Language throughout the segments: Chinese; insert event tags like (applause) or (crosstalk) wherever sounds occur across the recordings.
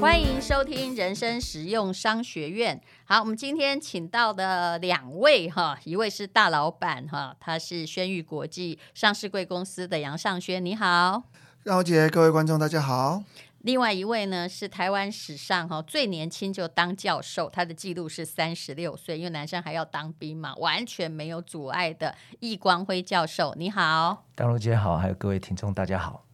欢迎收听人生实用商学院。好，我们今天请到的两位哈，一位是大老板哈，他是轩宇国际上市贵公司的杨尚轩，你好，高姐，各位观众大家好。另外一位呢是台湾史上哈最年轻就当教授，他的记录是三十六岁，因为男生还要当兵嘛，完全没有阻碍的易光辉教授，你好，大陆姐好，还有各位听众大家好。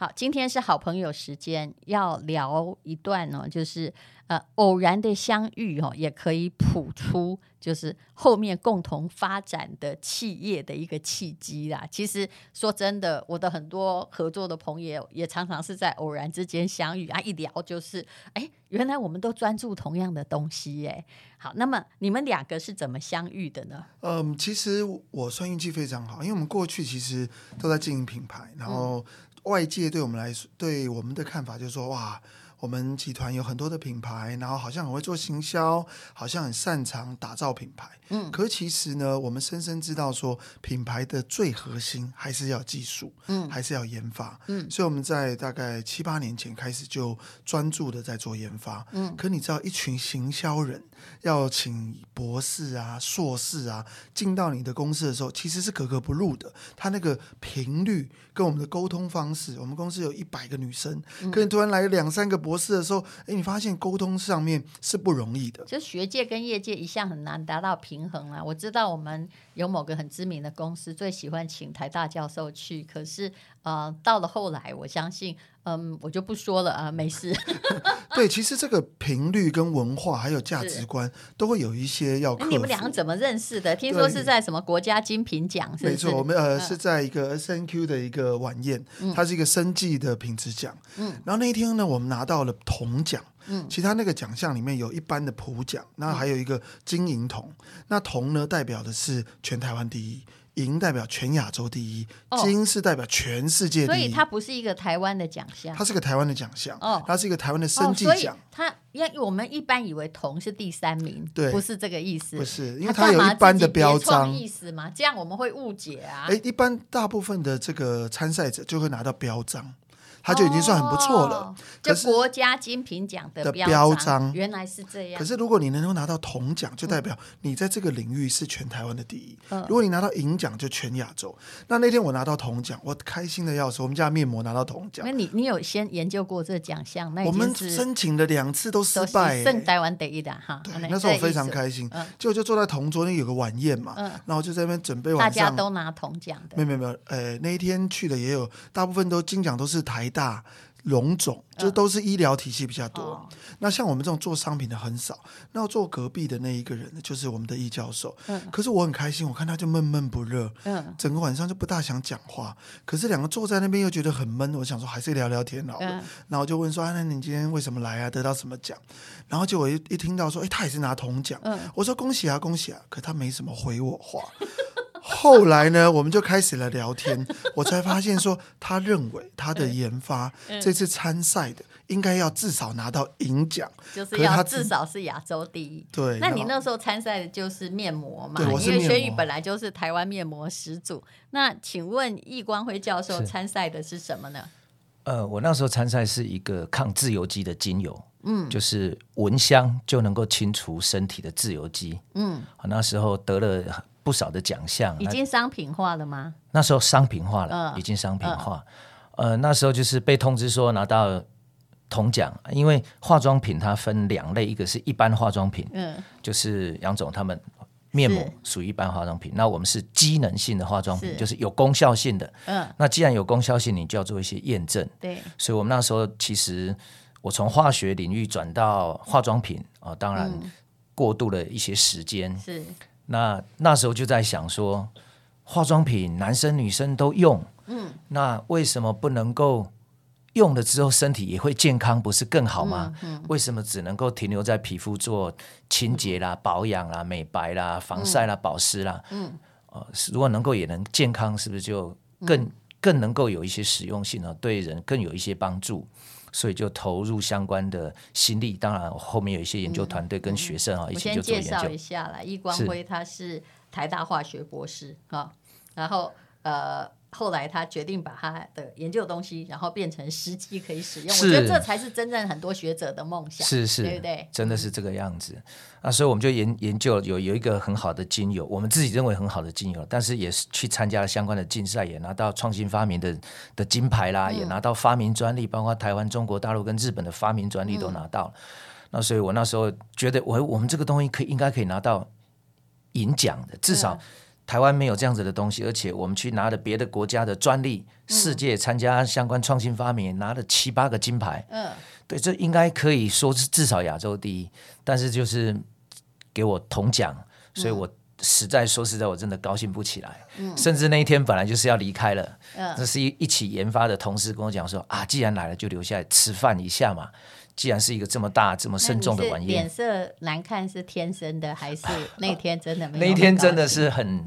好，今天是好朋友时间，要聊一段呢，就是呃偶然的相遇哦，也可以谱出就是后面共同发展的企业的一个契机啦。其实说真的，我的很多合作的朋友也常常是在偶然之间相遇啊，一聊就是哎，原来我们都专注同样的东西哎。好，那么你们两个是怎么相遇的呢？嗯，其实我算运气非常好，因为我们过去其实都在经营品牌，然后。外界对我们来说，对我们的看法就是说，哇，我们集团有很多的品牌，然后好像很会做行销，好像很擅长打造品牌。嗯，可其实呢，我们深深知道说，品牌的最核心还是要技术，嗯，还是要研发，嗯，所以我们在大概七八年前开始就专注的在做研发。嗯，可你知道，一群行销人要请博士啊、硕士啊进到你的公司的时候，其实是格格不入的。他那个频率跟我们的沟通方式，我们公司有一百个女生，嗯，可你突然来两三个博士的时候，哎，你发现沟通上面是不容易的。就学界跟业界一向很难达到平衡啊。我知道我们有某个很知名的公司最喜欢请台大教授去，可是呃，到了后来，我相信。嗯，我就不说了啊，没事。(laughs) 对，其实这个频率跟文化还有价值观都会有一些要克服。你们两个怎么认识的？听说是在什么国家精品奖？没错，我们呃、嗯、是在一个 SNQ 的一个晚宴，它是一个生计的品质奖。嗯，然后那一天呢，我们拿到了铜奖。嗯，其他那个奖项里面有一般的普奖，那还有一个金银铜。那铜呢，代表的是全台湾第一。银代表全亚洲第一，金是代表全世界第一，所以它不是一个台湾的奖项，它是个台湾的奖项，哦，它是一个台湾的生计奖。它因为我们一般以为铜是第三名，对，不是这个意思，不是，因为它有一般的标章意思嘛，这样我们会误解啊。哎，一般大部分的这个参赛者就会拿到标章。他就已经算很不错了，哦、就国家精品奖的标章，原来是这样。可是如果你能够拿到铜奖，就代表你在这个领域是全台湾的第一。嗯、如果你拿到银奖，就全亚洲。那那天我拿到铜奖，我开心的要死。我们家面膜拿到铜奖，那你你有先研究过这个奖项？那我们申请了两次都失败，剩台湾第一的哈。对，那时候我非常开心。结果就坐在同桌那有个晚宴嘛，嗯、然后就在那边准备晚上。大家都拿铜奖的？没有没有没有，呃，那一天去的也有，大部分都金奖都是台大。龙总这都是医疗体系比较多，哦、那像我们这种做商品的很少。那坐隔壁的那一个人呢，就是我们的易教授。嗯、可是我很开心，我看他就闷闷不乐，嗯，整个晚上就不大想讲话。可是两个坐在那边又觉得很闷，我想说还是聊聊天好了。嗯、然后就问说：“那你今天为什么来啊？得到什么奖？”然后结果一一听到说：“哎，他也是拿铜奖。嗯”我说：“恭喜啊，恭喜啊！”可他没什么回我话。后来呢，我们就开始了聊天，(laughs) 我才发现说，他认为他的研发这次参赛的应该要至少拿到银奖，就是要至少是亚洲第一。对，那你那时候参赛的就是面膜嘛？对，我是因为轩宇本来就是台湾面膜始祖。那请问易光辉教授参赛的是什么呢？呃，我那时候参赛是一个抗自由基的精油，嗯，就是闻香就能够清除身体的自由基，嗯，我那时候得了。不少的奖项，已经商品化了吗？那时候商品化了，呃、已经商品化。呃，呃，那时候就是被通知说拿到铜奖，因为化妆品它分两类，一个是一般化妆品，嗯，就是杨总他们面膜属于一般化妆品，那我们是机能性的化妆品，是就是有功效性的。嗯，那既然有功效性，你就要做一些验证。对，所以我们那时候其实我从化学领域转到化妆品啊、呃，当然。嗯过渡了一些时间。是，那那时候就在想说，化妆品男生女生都用，嗯，那为什么不能够用了之后身体也会健康，不是更好吗？嗯嗯、为什么只能够停留在皮肤做清洁啦、保养啦、美白啦、防晒啦、保湿啦？嗯，呃，如果能够也能健康，是不是就更、嗯、更能够有一些实用性呢？对人更有一些帮助，所以就投入相关的心力。当然，后面有一些研究团队跟学生啊、嗯、一起就做研究。我先介绍一下啦，易光辉他是台大化学博士啊，然后呃。后来他决定把他的研究东西，然后变成实际可以使用。我觉得这才是真正很多学者的梦想，是是，对不对？真的是这个样子啊！所以我们就研研究有有一个很好的精油，我们自己认为很好的精油，但是也是去参加了相关的竞赛，也拿到创新发明的的金牌啦，嗯、也拿到发明专利，包括台湾、中国大陆跟日本的发明专利都拿到了。嗯、那所以我那时候觉得我，我我们这个东西可以应该可以拿到银奖的，至少。台湾没有这样子的东西，而且我们去拿了别的国家的专利，嗯、世界参加相关创新发明，拿了七八个金牌。嗯，对，这应该可以说是至少亚洲第一。但是就是给我铜奖，所以我实在说实在，我真的高兴不起来。嗯，甚至那一天本来就是要离开了，嗯，这是一一起研发的同事跟我讲说啊，既然来了就留下来吃饭一下嘛。既然是一个这么大、这么慎重的晚宴，脸色难看是天生的，还是那天真的没有？(laughs) 那一天真的是很。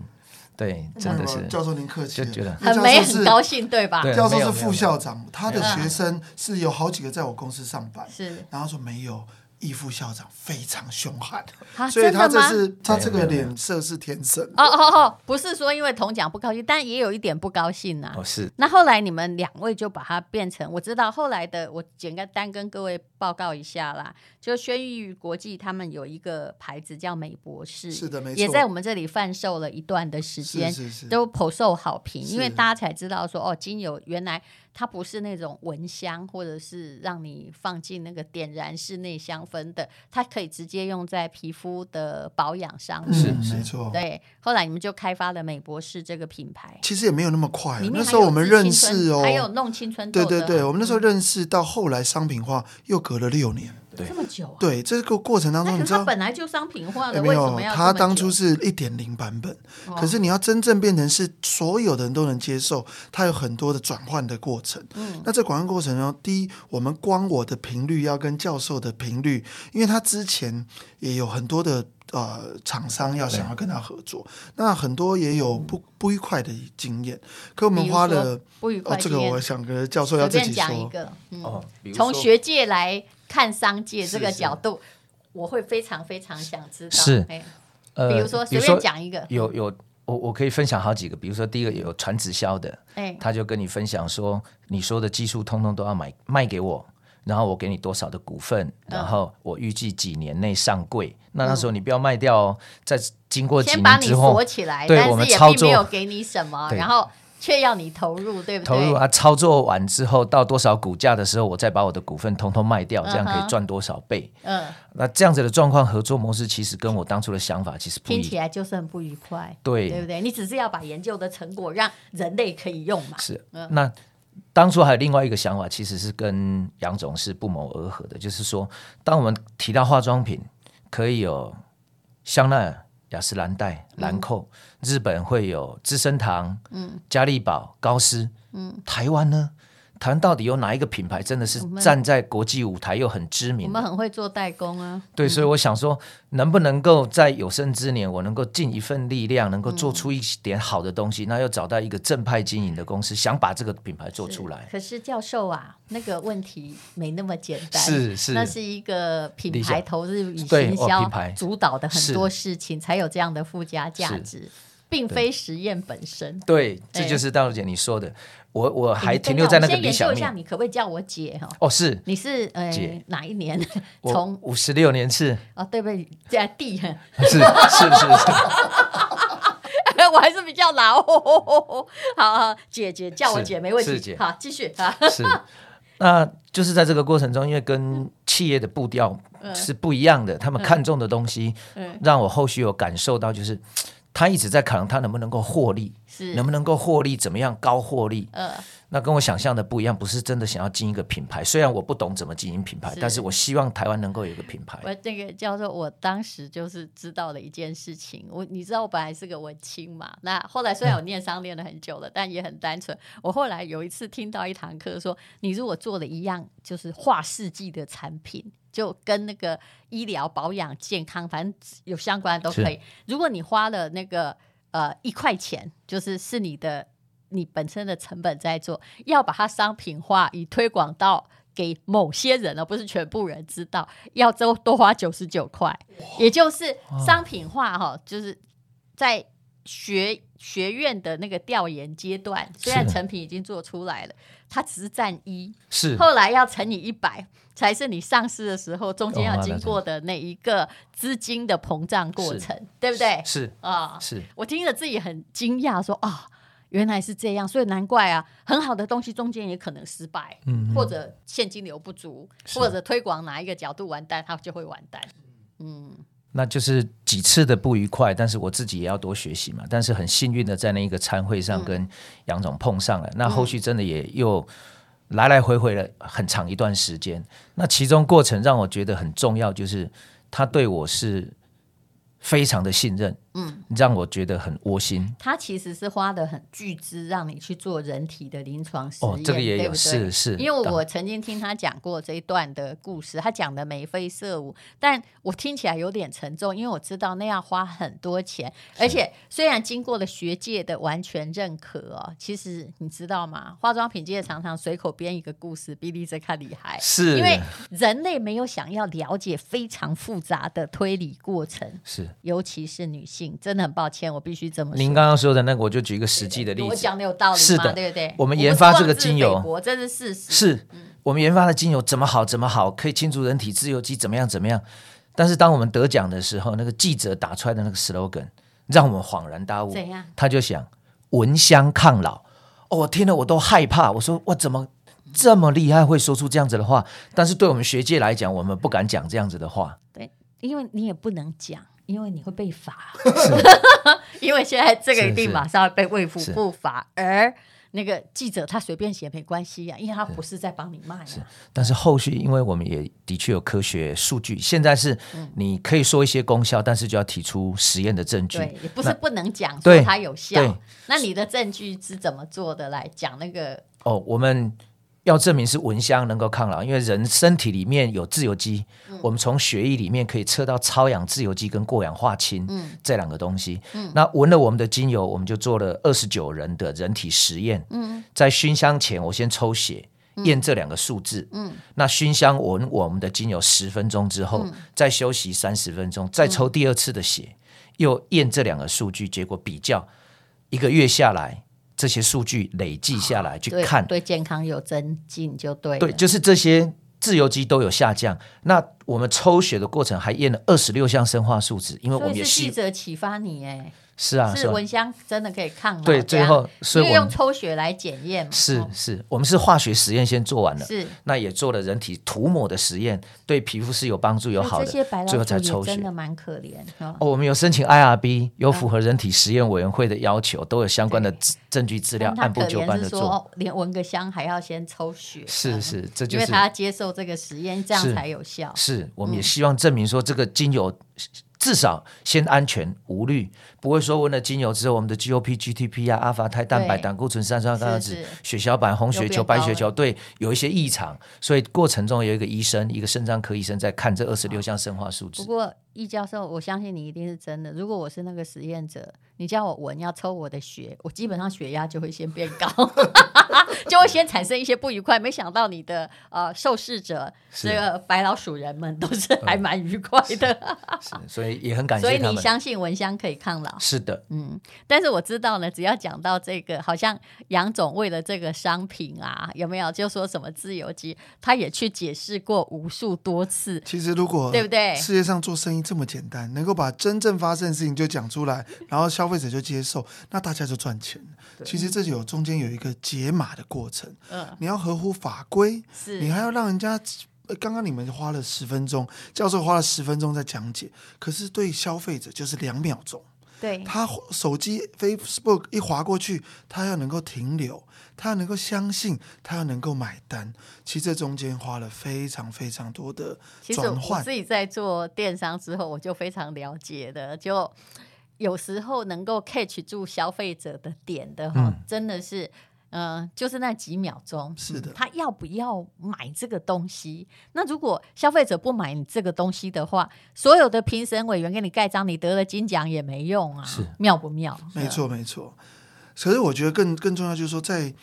对，真的是教授您客气，就觉得很没很高兴，对吧？教授是副校长，他的学生是有好几个在我公司上班，是，然后说没有。易副校长非常凶悍，所以他这是他这个脸色是天生。哦哦哦，不是说因为铜奖不高兴，但也有一点不高兴呐。哦，是。那后来你们两位就把它变成，我知道后来的，我简单跟各位报告一下啦。就轩逸国际他们有一个牌子叫美博士，是的，没错，也在我们这里贩售了一段的时间，是是是，都颇受好评，因为大家才知道说哦，精油原来。它不是那种蚊香，或者是让你放进那个点燃室内香氛的，它可以直接用在皮肤的保养上面。是没错。对，后来你们就开发了美博士这个品牌。其实也没有那么快，那时候我们认识哦，还有弄青春痘。对对对，我们那时候认识到后来商品化又隔了六年。对，这么久啊？对，这个过程当中，你知道，它本来就商品化的，没有，它当初是一点零版本，哦、可是你要真正变成是所有的人都能接受，它有很多的转换的过程。嗯，那这转换过程中，第一，我们光我的频率要跟教授的频率，因为他之前也有很多的呃厂商要想要跟他合作，那很多也有不不愉快的经验。可我们花了不愉快、哦，这个我想跟教授要自己说一个，嗯、哦，从学界来。看商界这个角度，我会非常非常想知道。是，呃，比如说随便讲一个，有有我我可以分享好几个。比如说第一个有传直销的，哎，他就跟你分享说，你说的技术通通都要买卖给我，然后我给你多少的股份，然后我预计几年内上柜。嗯、那那时候你不要卖掉哦，在经过几年之后，先把你锁起来，对我们操作没有给你什么，然后。却要你投入，对不对？投入啊！操作完之后，到多少股价的时候，我再把我的股份通通卖掉，这样可以赚多少倍？嗯，那这样子的状况合作模式，其实跟我当初的想法其实不一样，听起来就是很不愉快，对，对不对？你只是要把研究的成果让人类可以用嘛？是。嗯，那当初还有另外一个想法，其实是跟杨总是不谋而合的，就是说，当我们提到化妆品，可以有香奈儿。雅诗兰黛、兰蔻，嗯、日本会有资生堂、嗯，嘉利宝、高斯，嗯，台湾呢？台湾到底有哪一个品牌真的是站在国际舞台又很知名？我们很会做代工啊。对，所以我想说，能不能够在有生之年，我能够尽一份力量，能够做出一点好的东西，那又找到一个正派经营的公司，想把这个品牌做出来。可是教授啊，那个问题没那么简单。是是，那是一个品牌投资与行销主导的很多事情，才有这样的附加价值。并非实验本身，对，这就是大陆姐你说的。我我还停留在那个理想面。先研究一下，你可不可以叫我姐哈？哦，是，你是呃哪一年？(laughs) 从五十六年次。(laughs) 哦，对不对？在弟，(laughs) 是是是是。我还是比较老。好好，姐姐叫我姐没问题。好，继续啊。是，那就是在这个过程中，因为跟企业的步调是不一样的，他们看重的东西，让我后续有感受到，就是。他一直在考量他能不能够获利，是能不能够获利，怎么样高获利？呃，那跟我想象的不一样，不是真的想要经营一个品牌。虽然我不懂怎么经营品牌，是但是我希望台湾能够有一个品牌。我这个叫做我当时就是知道了一件事情。我你知道我本来是个文青嘛，那后来虽然我念商念了很久了，嗯、但也很单纯。我后来有一次听到一堂课说，你如果做了一样就是划世纪的产品。就跟那个医疗保养健康，反正有相关的都可以。如果你花了那个呃一块钱，就是是你的你本身的成本在做，要把它商品化，以推广到给某些人，而不是全部人知道，要多多花九十九块，也就是商品化哈，就是在学学院的那个调研阶段，虽然成品已经做出来了，它只是占一，是。后来要乘以一百。才是你上市的时候，中间要经过的那一个资金的膨胀过程，对不对？是。啊，是。我听着自己很惊讶，说啊，原来是这样，所以难怪啊，很好的东西中间也可能失败，嗯，或者现金流不足，或者推广哪一个角度完蛋，它就会完蛋。嗯，那就是几次的不愉快，但是我自己也要多学习嘛。但是很幸运的在那一个餐会上跟杨总碰上了，那后续真的也又。来来回回了很长一段时间，那其中过程让我觉得很重要，就是他对我是非常的信任。嗯，让我觉得很窝心。他其实是花的很巨资让你去做人体的临床实验，哦，这个也有，对对？是是。因为我曾经听他讲过这一段的故事，他讲的眉飞色舞，但我听起来有点沉重，因为我知道那要花很多钱，而且虽然经过了学界的完全认可哦，其实你知道吗？化妆品界常常随口编一个故事，比你这看厉害，是因为人类没有想要了解非常复杂的推理过程，是，尤其是女性。真的很抱歉，我必须这么说。您刚刚说的那个，我就举一个实际的例子。我讲的有道理吗？是的，对不对？我们研发这个精油，我这是事实。是我们研发的精油怎么好怎么好，可以清除人体自由基，怎么样怎么样。但是当我们得奖的时候，那个记者打出来的那个 slogan，让我们恍然大悟。怎样？他就想闻香抗老。哦，我听了我都害怕。我说我怎么这么厉害，会说出这样子的话？但是对我们学界来讲，我们不敢讲这样子的话。对，因为你也不能讲。因为你会被罚，是 (laughs) 因为现在这个一定马上要被卫福部罚，而那个记者他随便写没关系呀、啊，因为他不是在帮你卖。是，但是后续因为我们也的确有科学数据，现在是你可以说一些功效，但是就要提出实验的证据。对，也不是不能讲说它有效。那你的证据是怎么做的？来讲那个哦，我们。要证明是蚊香能够抗老，因为人身体里面有自由基，嗯、我们从血液里面可以测到超氧自由基跟过氧化氢、嗯、这两个东西。嗯、那闻了我们的精油，我们就做了二十九人的人体实验。嗯、在熏香前，我先抽血验这两个数字。嗯、那熏香闻我们的精油十分钟之后，嗯、再休息三十分钟，再抽第二次的血，又验这两个数据，结果比较一个月下来。这些数据累计下来去看，对，对健康有增进就对。对，就是这些自由基都有下降。那我们抽血的过程还验了二十六项生化数值，因为我们也是记者启发你哎。是啊，是蚊香真的可以抗老。对，最后所以用抽血来检验。是是，我们是化学实验先做完了，是那也做了人体涂抹的实验，对皮肤是有帮助有好的。这些白老鼠最后才抽血，真的蛮可怜。哦，我们有申请 IRB，有符合人体实验委员会的要求，都有相关的证据资料，按部就班的做。连闻个香还要先抽血，是是，这就是因为他要接受这个实验，这样才有效。是，我们也希望证明说这个精油。至少先安全无虑，不会说闻了精油之后，我们的 GOP、GTP 啊、阿法肽、蛋白、胆固醇、三酸甘油脂、血小板、红血球、白血球，对，有一些异常，所以过程中有一个医生，一个肾脏科医生在看这二十六项生化数值。不过，易教授，我相信你一定是真的。如果我是那个实验者，你叫我闻，要抽我的血，我基本上血压就会先变高，(laughs) 就会先产生一些不愉快。没想到你的呃受试者，这个白老鼠人们都是还蛮愉快的，是，所以也很感谢。所以你相信蚊香可以抗老？是的，嗯。但是我知道呢，只要讲到这个，好像杨总为了这个商品啊，有没有就说什么自由基，他也去解释过无数多次。其实如果对不对？世界上做生意这么简单，能够把真正发生的事情就讲出来，然后消费者就接受，那大家就赚钱。其实这就有中间有一个解码的过程。嗯，你要合乎法规，是你还要让人家。刚刚你们花了十分钟，教授花了十分钟在讲解，可是对消费者就是两秒钟。对，他手机 Facebook 一划过去，他要能够停留，他要能够相信，他要能够买单。其实这中间花了非常非常多的转换。其实我自己在做电商之后，我就非常了解的，就有时候能够 catch 住消费者的点的哈，嗯、真的是。嗯、呃，就是那几秒钟，是的，他要不要买这个东西？那如果消费者不买你这个东西的话，所有的评审委员给你盖章，你得了金奖也没用啊，是妙不妙？没错，没错。可是我觉得更更重要就是说在，在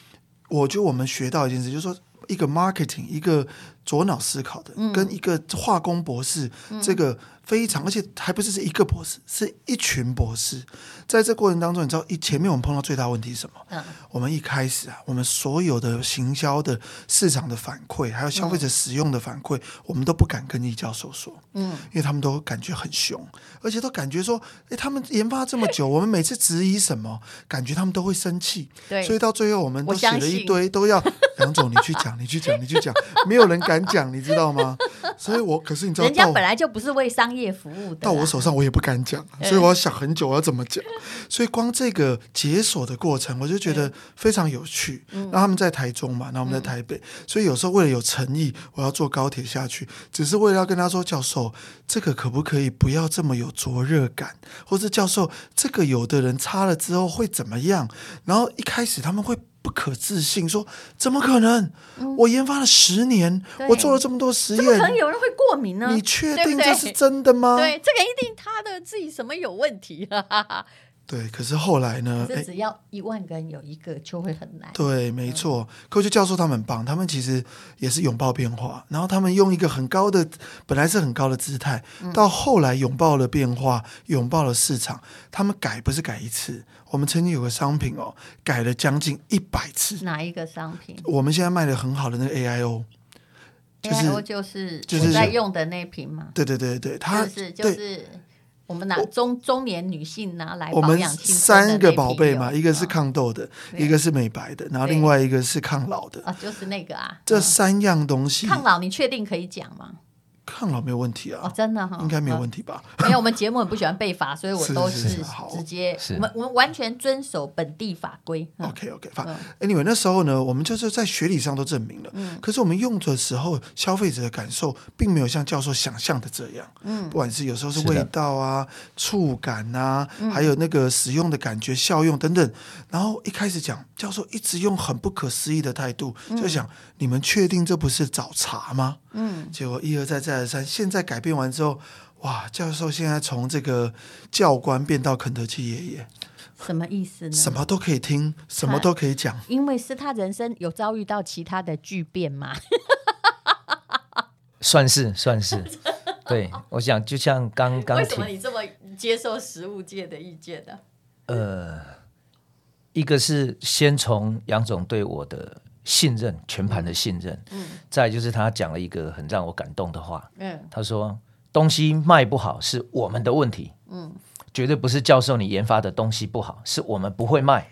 我觉得我们学到一件事，就是说一个 marketing，一个左脑思考的，嗯、跟一个化工博士，嗯、这个。非常，而且还不是是一个博士，是一群博士。在这过程当中，你知道，一前面我们碰到最大问题是什么？嗯，我们一开始啊，我们所有的行销的市场的反馈，还有消费者使用的反馈，嗯、我们都不敢跟易教授说，嗯，因为他们都感觉很凶，而且都感觉说，哎，他们研发这么久，(laughs) 我们每次质疑什么，感觉他们都会生气。对，所以到最后，我们都写了一堆，都要杨总你去讲，你去讲，你去讲，(laughs) 没有人敢讲，你知道吗？所以我可是你知道，人家本来就不是为商业。业服务的到我手上，我也不敢讲，所以我要想很久，我要怎么讲。所以光这个解锁的过程，我就觉得非常有趣。那他们在台中嘛，那我们在台北，所以有时候为了有诚意，我要坐高铁下去，只是为了要跟他说，教授，这个可不可以不要这么有灼热感？或者教授，这个有的人擦了之后会怎么样？然后一开始他们会。不可置信，说怎么可能？嗯、我研发了十年，我做了这么多实验，怎么可能有人会过敏呢？你确定这是真的吗？对，对，这个一定他的自己什么有问题。(laughs) 对，可是后来呢？这只要一万个人有一个就会很难。对，没错。科学教授他们很棒，他们其实也是拥抱变化，然后他们用一个很高的，本来是很高的姿态，嗯、到后来拥抱了变化，拥抱了市场。他们改不是改一次，我们曾经有个商品哦，改了将近一百次。哪一个商品？我们现在卖的很好的那个 AIO，就是 AIO 就是就是在用的那瓶嘛。对对对对，它就是就是。我们拿中中年女性拿来保养，三个宝贝嘛，一个是抗痘的，一个是美白的，然后另外一个是抗老的。啊，就是那个啊。这三样东西，抗老你确定可以讲吗？抗老没有问题啊，哦，真的哈，应该没有问题吧？因为我们节目很不喜欢被罚，所以我 (laughs) 都是直接，我们我们完全遵守本地法规。OK OK，法。Anyway，那时候呢，我们就是在学理上都证明了，可是我们用的时候，消费者的感受并没有像教授想象的这样。嗯，不管是有时候是味道啊、触感啊，还有那个使用的感觉、效用等等。然后一开始讲，教授一直用很不可思议的态度，就想：你们确定这不是找茬吗？嗯，结果一而再再而三，现在改变完之后，哇！教授现在从这个教官变到肯德基爷爷，什么意思呢？什么都可以听，什么都可以讲，因为是他人生有遭遇到其他的巨变嘛。(laughs) 算是算是，对，我想就像刚刚，为什么你这么接受食物界的意见呢？呃，一个是先从杨总对我的。信任，全盘的信任。嗯，再就是他讲了一个很让我感动的话。嗯，他说东西卖不好是我们的问题。嗯，绝对不是教授你研发的东西不好，是我们不会卖。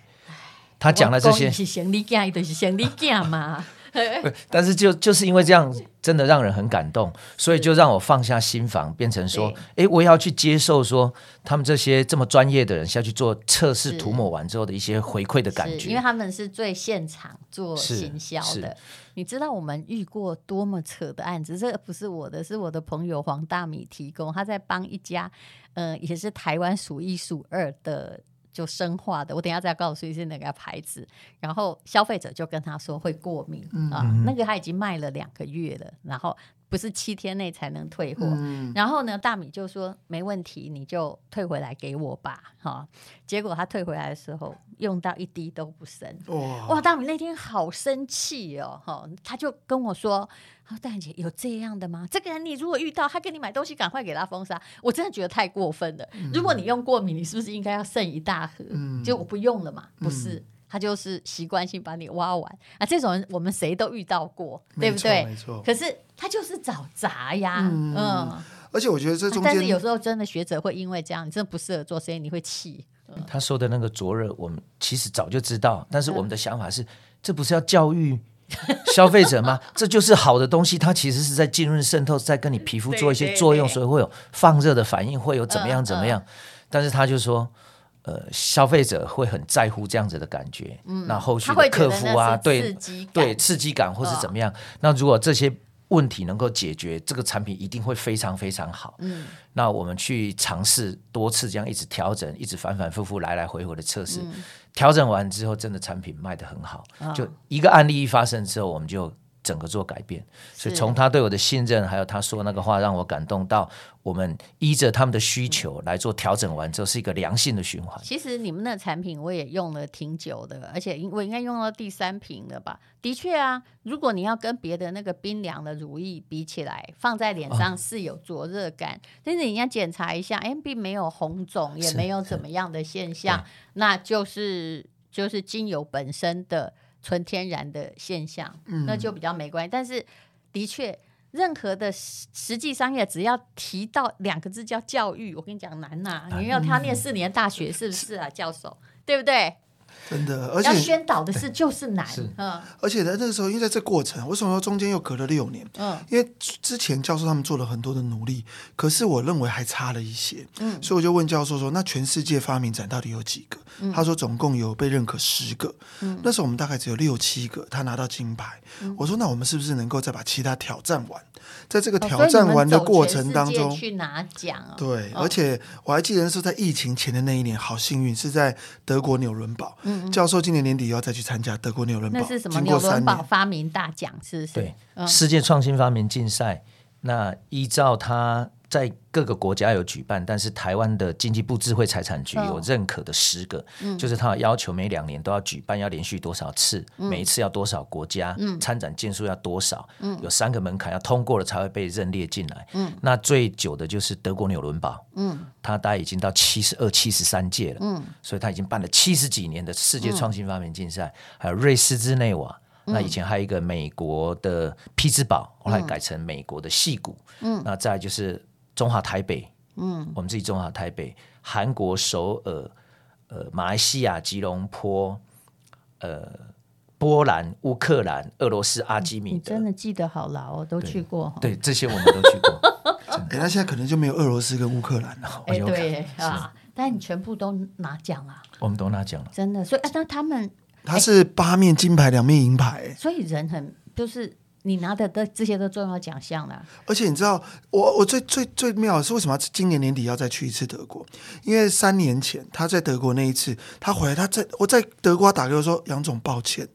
他讲了这些，是行李架，就是行李架嘛。(laughs) (laughs) 但是就就是因为这样，真的让人很感动，所以就让我放下心防，变成说，哎，我也要去接受说，他们这些这么专业的人下去做测试涂抹完之后的一些回馈的感觉，因为他们是最现场做行销的。你知道我们遇过多么扯的案子？这不是我的，是我的朋友黄大米提供，他在帮一家，呃，也是台湾数一数二的。就生化的，我等一下再告诉你是哪个牌子。然后消费者就跟他说会过敏、嗯、啊，那个他已经卖了两个月了，然后。不是七天内才能退货，嗯、然后呢，大米就说没问题，你就退回来给我吧，哈。结果他退回来的时候，用到一滴都不剩，哇，哇！大米那天好生气哦，哈，他就跟我说：“大姐有这样的吗？这个人你如果遇到他跟你买东西，赶快给他封杀。”我真的觉得太过分了。嗯、如果你用过敏，你是不是应该要剩一大盒？嗯、就我不用了嘛，不是。嗯他就是习惯性把你挖完啊！这种人我们谁都遇到过，对不对？没错。可是他就是找茬呀，嗯。嗯，而且我觉得这中间，但是有时候真的学者会因为这样，你真的不适合做生意，你会气。嗯、他说的那个灼热，我们其实早就知道，但是我们的想法是，嗯、这不是要教育 (laughs) 消费者吗？这就是好的东西，它其实是在浸润渗透，在跟你皮肤做一些作用，对对对，所以会有放热的反应，会有怎么样怎么样。嗯嗯、但是他就说。呃，消费者会很在乎这样子的感觉。嗯，那后续的客服啊，对对，刺激感或是怎么样？哦、那如果这些问题能够解决，这个产品一定会非常非常好。嗯，那我们去尝试多次这样一直调整，一直反反复复来来回回的测试，嗯、调整完之后，真的产品卖得很好。哦、就一个案例一发生之后，我们就。整个做改变，所以从他对我的信任，还有他说那个话让我感动到，我们依着他们的需求来做调整完之后，是一个良性的循环。其实你们的产品我也用了挺久的，而且我应该用到第三瓶了吧？的确啊，如果你要跟别的那个冰凉的乳液比起来，放在脸上是有灼热感，哦、但是你要检查一下，哎，并没有红肿，也没有怎么样的现象，那就是就是精油本身的。纯天然的现象，那就比较没关系。嗯、但是，的确，任何的实际商业，只要提到两个字叫教育，我跟你讲难呐、啊。你要他念四年大学，是不是啊，教授？对不对？真的，而且要宣导的事就是难。嗯，而且在那个时候，因为在这过程，为什么说中间又隔了六年？嗯，因为之前教授他们做了很多的努力，可是我认为还差了一些。嗯，所以我就问教授说：“那全世界发明展到底有几个？”嗯、他说：“总共有被认可十个。”嗯，那时候我们大概只有六七个，他拿到金牌。嗯、我说：“那我们是不是能够再把其他挑战完？”在这个挑战完的过程当中，哦、去拿奖、哦。对，而且我还记得是在疫情前的那一年，好幸运是在德国纽伦堡。嗯嗯，教授今年年底要再去参加德国纽伦堡，那是什么？纽伦堡发明大奖是不是？对，嗯、世界创新发明竞赛。那依照他。在各个国家有举办，但是台湾的经济部智慧财产局有认可的十个，嗯、就是他要求每两年都要举办，要连续多少次，嗯、每一次要多少国家，嗯、参展件数要多少，嗯、有三个门槛要通过了才会被认列进来。嗯、那最久的就是德国纽伦堡，嗯，他大概已经到七十二、七十三届了，嗯，所以他已经办了七十几年的世界创新发明竞赛，嗯、还有瑞士日内瓦，嗯、那以前还有一个美国的匹兹堡，后来改成美国的戏谷，嗯，那再就是。中华台北，嗯，我们自己中华台北，韩国首尔，呃，马来西亚吉隆坡，呃，波兰、乌克兰、俄罗斯阿基米德，你真的记得好牢哦，都去过。对，对，这些我们都去过。(laughs) 那现在可能就没有俄罗斯跟乌克兰了。哎、欸，对啊，但你全部都拿奖啊，我们都拿奖了，真的。所以，那他们他是八面金牌，两面银牌，所以人很就是。你拿的的这些都重要奖项了，而且你知道，我我最最最妙的是为什么今年年底要再去一次德国？因为三年前他在德国那一次，他回来，他在我在德国打给我说：“杨总，抱歉，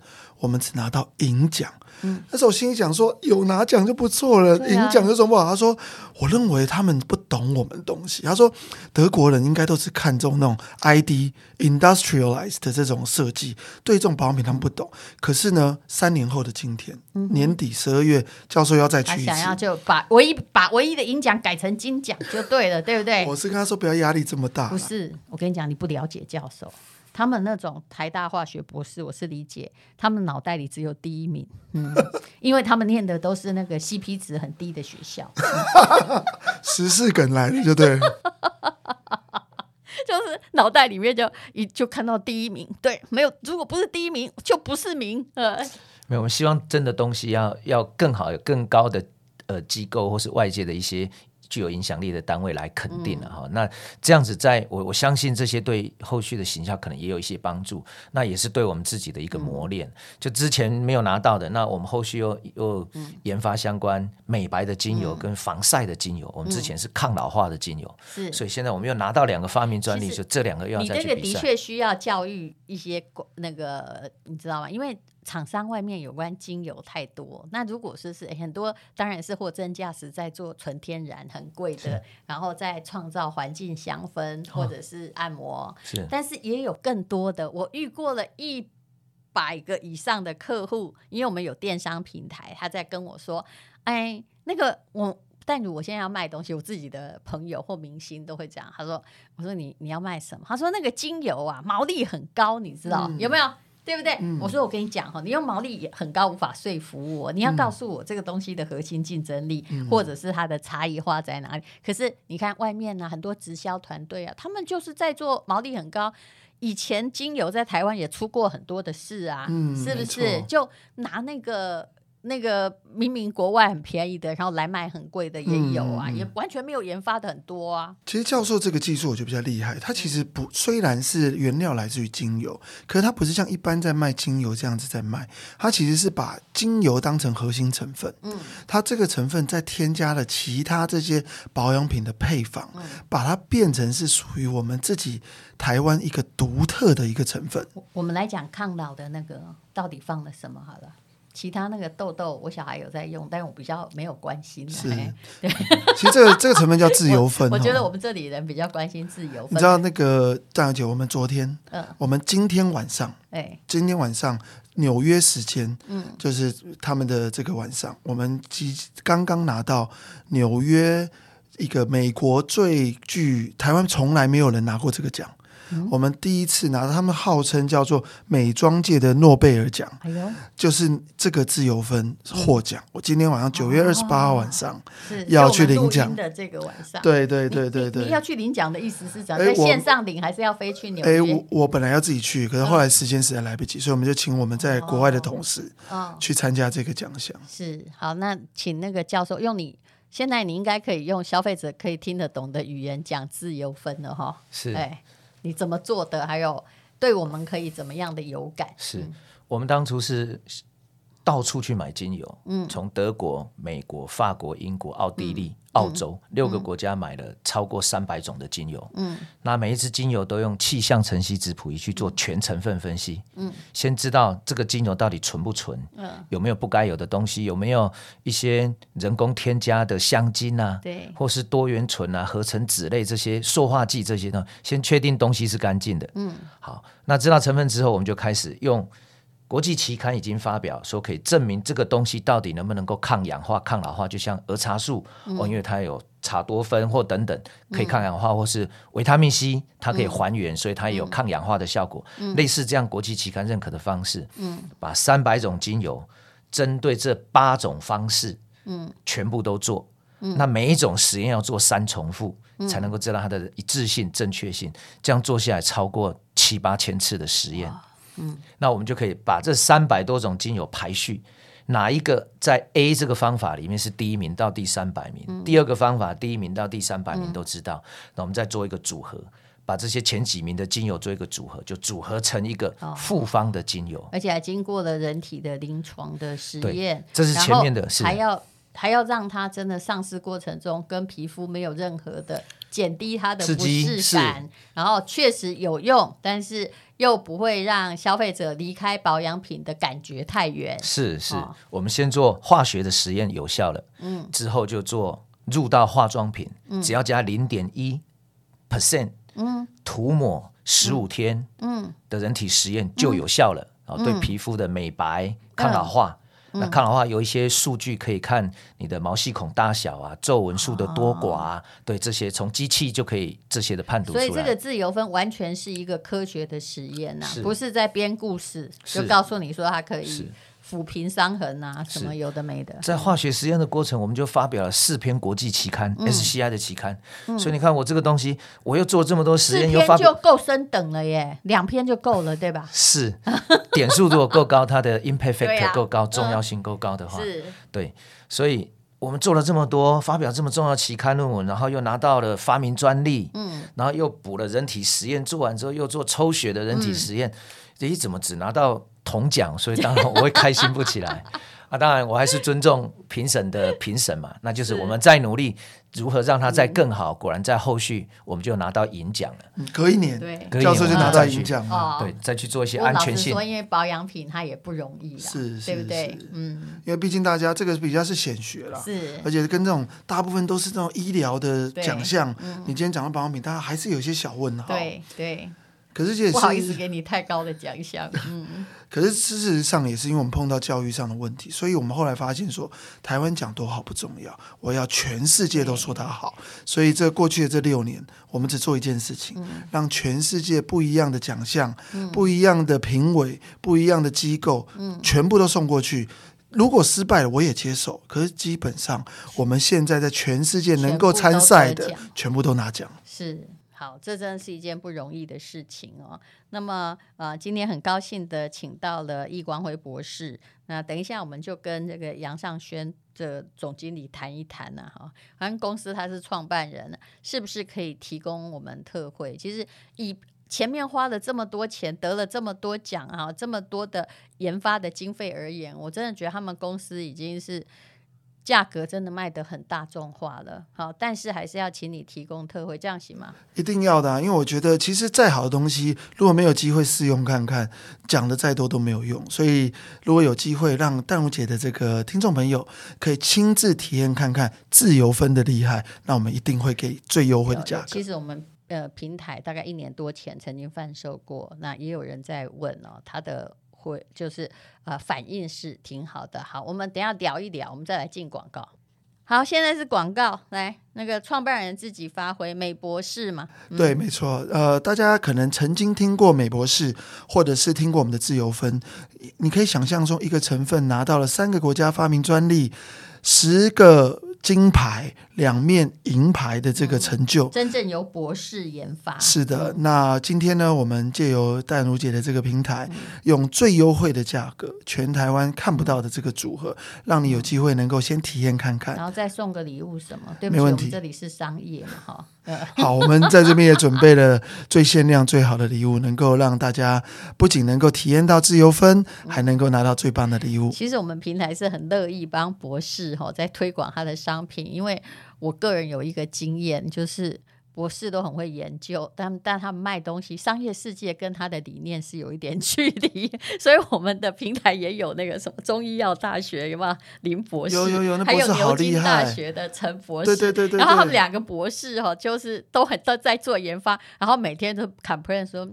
我们只拿到银奖。”嗯，那时候我心里想说，有拿奖就不错了，银奖有什么不好？他说，我认为他们不懂我们东西。他说，德国人应该都是看重那种 ID industrialized 的这种设计，对这种保养品他们不懂。可是呢，三年后的今天，嗯、年底十二月，教授要再去一次，想要就把唯一把唯一的银奖改成金奖就对了，对不对？我是跟他说，不要压力这么大。不是，我跟你讲，你不了解教授。他们那种台大化学博士，我是理解，他们脑袋里只有第一名，嗯，(laughs) 因为他们念的都是那个 CP 值很低的学校，(laughs) 时事梗来了就对，(laughs) 就是脑袋里面就一就看到第一名，对，没有，如果不是第一名就不是名，呃，没有，我们希望真的东西要要更好，有更高的呃机构或是外界的一些。具有影响力的单位来肯定了哈，嗯、那这样子在，在我我相信这些对后续的形象可能也有一些帮助，那也是对我们自己的一个磨练。嗯、就之前没有拿到的，那我们后续又又研发相关美白的精油跟防晒的精油，嗯、我们之前是抗老化的精油，是、嗯，所以现在我们又拿到两个发明专利，就这两个又要再去比赛。你这个的确需要教育一些那个，你知道吗？因为。厂商外面有关精油太多，那如果是是很多，当然是货真价实在做纯天然很贵的，然后再创造环境香氛或者是按摩，哦、是，但是也有更多的，我遇过了一百个以上的客户，因为我们有电商平台，他在跟我说，哎，那个我，但如果我现在要卖东西，我自己的朋友或明星都会这样，他说，我说你你要卖什么？他说那个精油啊，毛利很高，你知道、嗯、有没有？对不对？嗯、我说我跟你讲哈，你用毛利也很高，无法说服我。你要告诉我这个东西的核心竞争力，嗯、或者是它的差异化在哪里？可是你看外面呢、啊，很多直销团队啊，他们就是在做毛利很高。以前精油在台湾也出过很多的事啊，嗯、是不是？就拿那个那个明明国外很便宜的，然后来卖很贵的也有啊，嗯、也完全没有研发的很多啊。其实教授这个技术我觉得比较厉害，它其实不虽然是原料来自于精油，可是它不是像一般在卖精油这样子在卖，它其实是把精油当成核心成分，嗯，它这个成分再添加了其他这些保养品的配方，嗯、把它变成是属于我们自己台湾一个独特的一个成分。我们来讲抗老的那个到底放了什么好了。其他那个痘痘，我小孩有在用，但我比较没有关心。是，(laughs) 对其实这个这个成分叫自由粉。(laughs) 我觉得我们这里人比较关心自由粉。你知道那个张小姐，我们昨天，嗯，我们今天晚上，哎，今天晚上纽约时间，嗯，就是他们的这个晚上，我们即刚刚拿到纽约一个美国最具台湾从来没有人拿过这个奖。我们第一次拿到，他们号称叫做美妆界的诺贝尔奖，哎呦，就是这个自由分获奖。我今天晚上九月二十八号晚上是要去领奖。的这个晚上，对对对对对，你要去领奖的意思是讲在线上领，还是要飞去纽约？哎，我我本来要自己去，可是后来时间实在来不及，所以我们就请我们在国外的同事去参加这个奖项。是好，那请那个教授用你现在你应该可以用消费者可以听得懂的语言讲自由分了哈。是，哎。你怎么做的？还有对我们可以怎么样的有感？是、嗯、我们当初是到处去买精油，嗯，从德国、美国、法国、英国、奥地利、嗯、澳洲、嗯、六个国家买了超过三百种的精油，嗯，那每一支精油都用气象层析质谱仪去做全成分分析，嗯，先知道这个精油到底纯不纯，嗯，有没有不该有的东西，有没有一些人工添加的香精啊，对，或是多元醇啊、合成酯类这些塑化剂这些呢，先确定东西是干净的，嗯，好，那知道成分之后，我们就开始用。国际期刊已经发表说，可以证明这个东西到底能不能够抗氧化、抗老化，就像儿茶素、嗯、哦，因为它有茶多酚或等等可以抗氧化，嗯、或是维他命 C，它可以还原，嗯、所以它也有抗氧化的效果。嗯、类似这样国际期刊认可的方式，嗯，把三百种精油针对这八种方式，嗯，全部都做。嗯、那每一种实验要做三重复，嗯、才能够知道它的一致性、正确性。这样做下来超过七八千次的实验。嗯，那我们就可以把这三百多种精油排序，哪一个在 A 这个方法里面是第一名到第三百名，嗯、第二个方法第一名到第三百名都知道。嗯、那我们再做一个组合，把这些前几名的精油做一个组合，就组合成一个复方的精油，哦、而且还经过了人体的临床的实验。这是前面的，是还要还要让它真的上市过程中跟皮肤没有任何的减低它的不适感，然后确实有用，但是。又不会让消费者离开保养品的感觉太远。是是，哦、我们先做化学的实验有效了，嗯，之后就做入到化妆品，嗯、只要加零点一 percent，嗯，涂抹十五天，嗯，的人体实验就有效了，啊、嗯，对皮肤的美白、嗯、抗老化。那看的话，有一些数据可以看你的毛细孔大小啊，皱纹数的多寡啊，哦、对这些从机器就可以这些的判读出来。所以这个自由分完全是一个科学的实验呐、不是在编故事，就告诉你说它可以。抚平伤痕啊，什么有的没的。在化学实验的过程，我们就发表了四篇国际期刊、嗯、SCI 的期刊。嗯、所以你看，我这个东西，我又做这么多实验，又发就够升等了耶，两篇就够了，对吧？是，点数如果够高，它的 impact factor 够高，啊、重要性够高的话，是对。所以我们做了这么多，发表这么重要期刊论文，然后又拿到了发明专利，嗯，然后又补了人体实验，做完之后又做抽血的人体实验，你、嗯、怎么只拿到？铜奖，所以当然我会开心不起来 (laughs) 啊！当然我还是尊重评审的评审嘛，那就是我们再努力，如何让它再更好？果然在后续我们就拿到银奖了。隔一年，对，教授就拿到银奖了。对，再去做一些安全性。说，因为保养品它也不容易，是，对不对？嗯，因为毕竟大家这个比较是显学了，是，而且跟这种大部分都是这种医疗的奖项，你今天讲到保养品，大家还是有些小问号。对对。可是也是不好意思给你太高的奖项。(laughs) 嗯，可是事实上也是因为我们碰到教育上的问题，所以我们后来发现说，台湾讲多好不重要，我要全世界都说它好。所以这过去的这六年，我们只做一件事情，嗯、让全世界不一样的奖项、嗯、不一样的评委、不一样的机构，嗯、全部都送过去。如果失败了，我也接受。可是基本上，我们现在在全世界能够参赛的，全部都拿奖。是。好，这真是一件不容易的事情哦。那么，呃，今天很高兴的请到了易光辉博士。那等一下，我们就跟这个杨尚轩的总经理谈一谈呢、哈，反正公司他是创办人，是不是可以提供我们特惠？其实以前面花了这么多钱，得了这么多奖啊，这么多的研发的经费而言，我真的觉得他们公司已经是。价格真的卖得很大众化了，好，但是还是要请你提供特惠，这样行吗？一定要的啊，因为我觉得其实再好的东西，如果没有机会试用看看，讲的再多都没有用。所以如果有机会让淡如姐的这个听众朋友可以亲自体验看看自由分的厉害，那我们一定会给最优惠的价格。其实我们呃平台大概一年多前曾经贩售过，那也有人在问哦，他的。会就是呃反应是挺好的。好，我们等下聊一聊，我们再来进广告。好，现在是广告，来那个创办人自己发挥，美博士嘛。对，没错。呃，大家可能曾经听过美博士，或者是听过我们的自由分。你可以想象中，一个成分拿到了三个国家发明专利，十个。金牌两面银牌的这个成就，嗯，真正由博士研发。是的，那今天呢，我们借由淡如姐的这个平台，嗯、用最优惠的价格，全台湾看不到的这个组合，让你有机会能够先体验看看，然后再送个礼物什么？对不起，没问题，这里是商业嘛，哈。(laughs) 好，我们在这边也准备了最限量、最好的礼物，能够让大家不仅能够体验到自由分，还能够拿到最棒的礼物。其实我们平台是很乐意帮博士哈在推广他的商品，因为我个人有一个经验，就是。博士都很会研究，但但他们卖东西，商业世界跟他的理念是有一点 (laughs) 距离，所以我们的平台也有那个什么中医药大学有没有林博士？有有有，那博士还有牛津大学的陈博士，对对对对，然后他们两个博士哈，就是都很都在做研发，然后每天都 complain 说。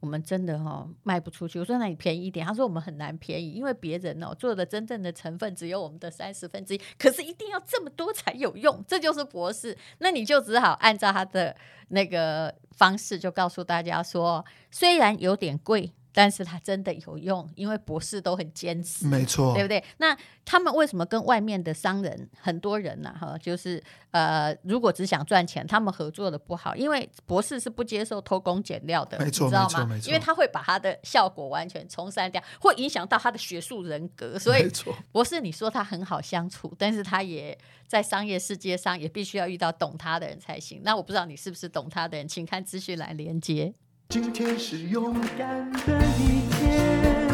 我们真的哈、哦、卖不出去。我说那你便宜一点，他说我们很难便宜，因为别人哦做的真正的成分只有我们的三十分之一，可是一定要这么多才有用，这就是博士。那你就只好按照他的那个方式，就告诉大家说，虽然有点贵。但是它真的有用，因为博士都很坚持，没错，对不对？那他们为什么跟外面的商人很多人呢、啊？哈，就是呃，如果只想赚钱，他们合作的不好，因为博士是不接受偷工减料的，没错，你知道吗？没错，因为他会把他的效果完全冲散掉，会影响到他的学术人格。所以，博士你说他很好相处，但是他也在商业世界上也必须要遇到懂他的人才行。那我不知道你是不是懂他的人，请看资讯来连接。今天是勇敢的一天，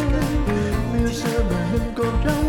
没有什么能够让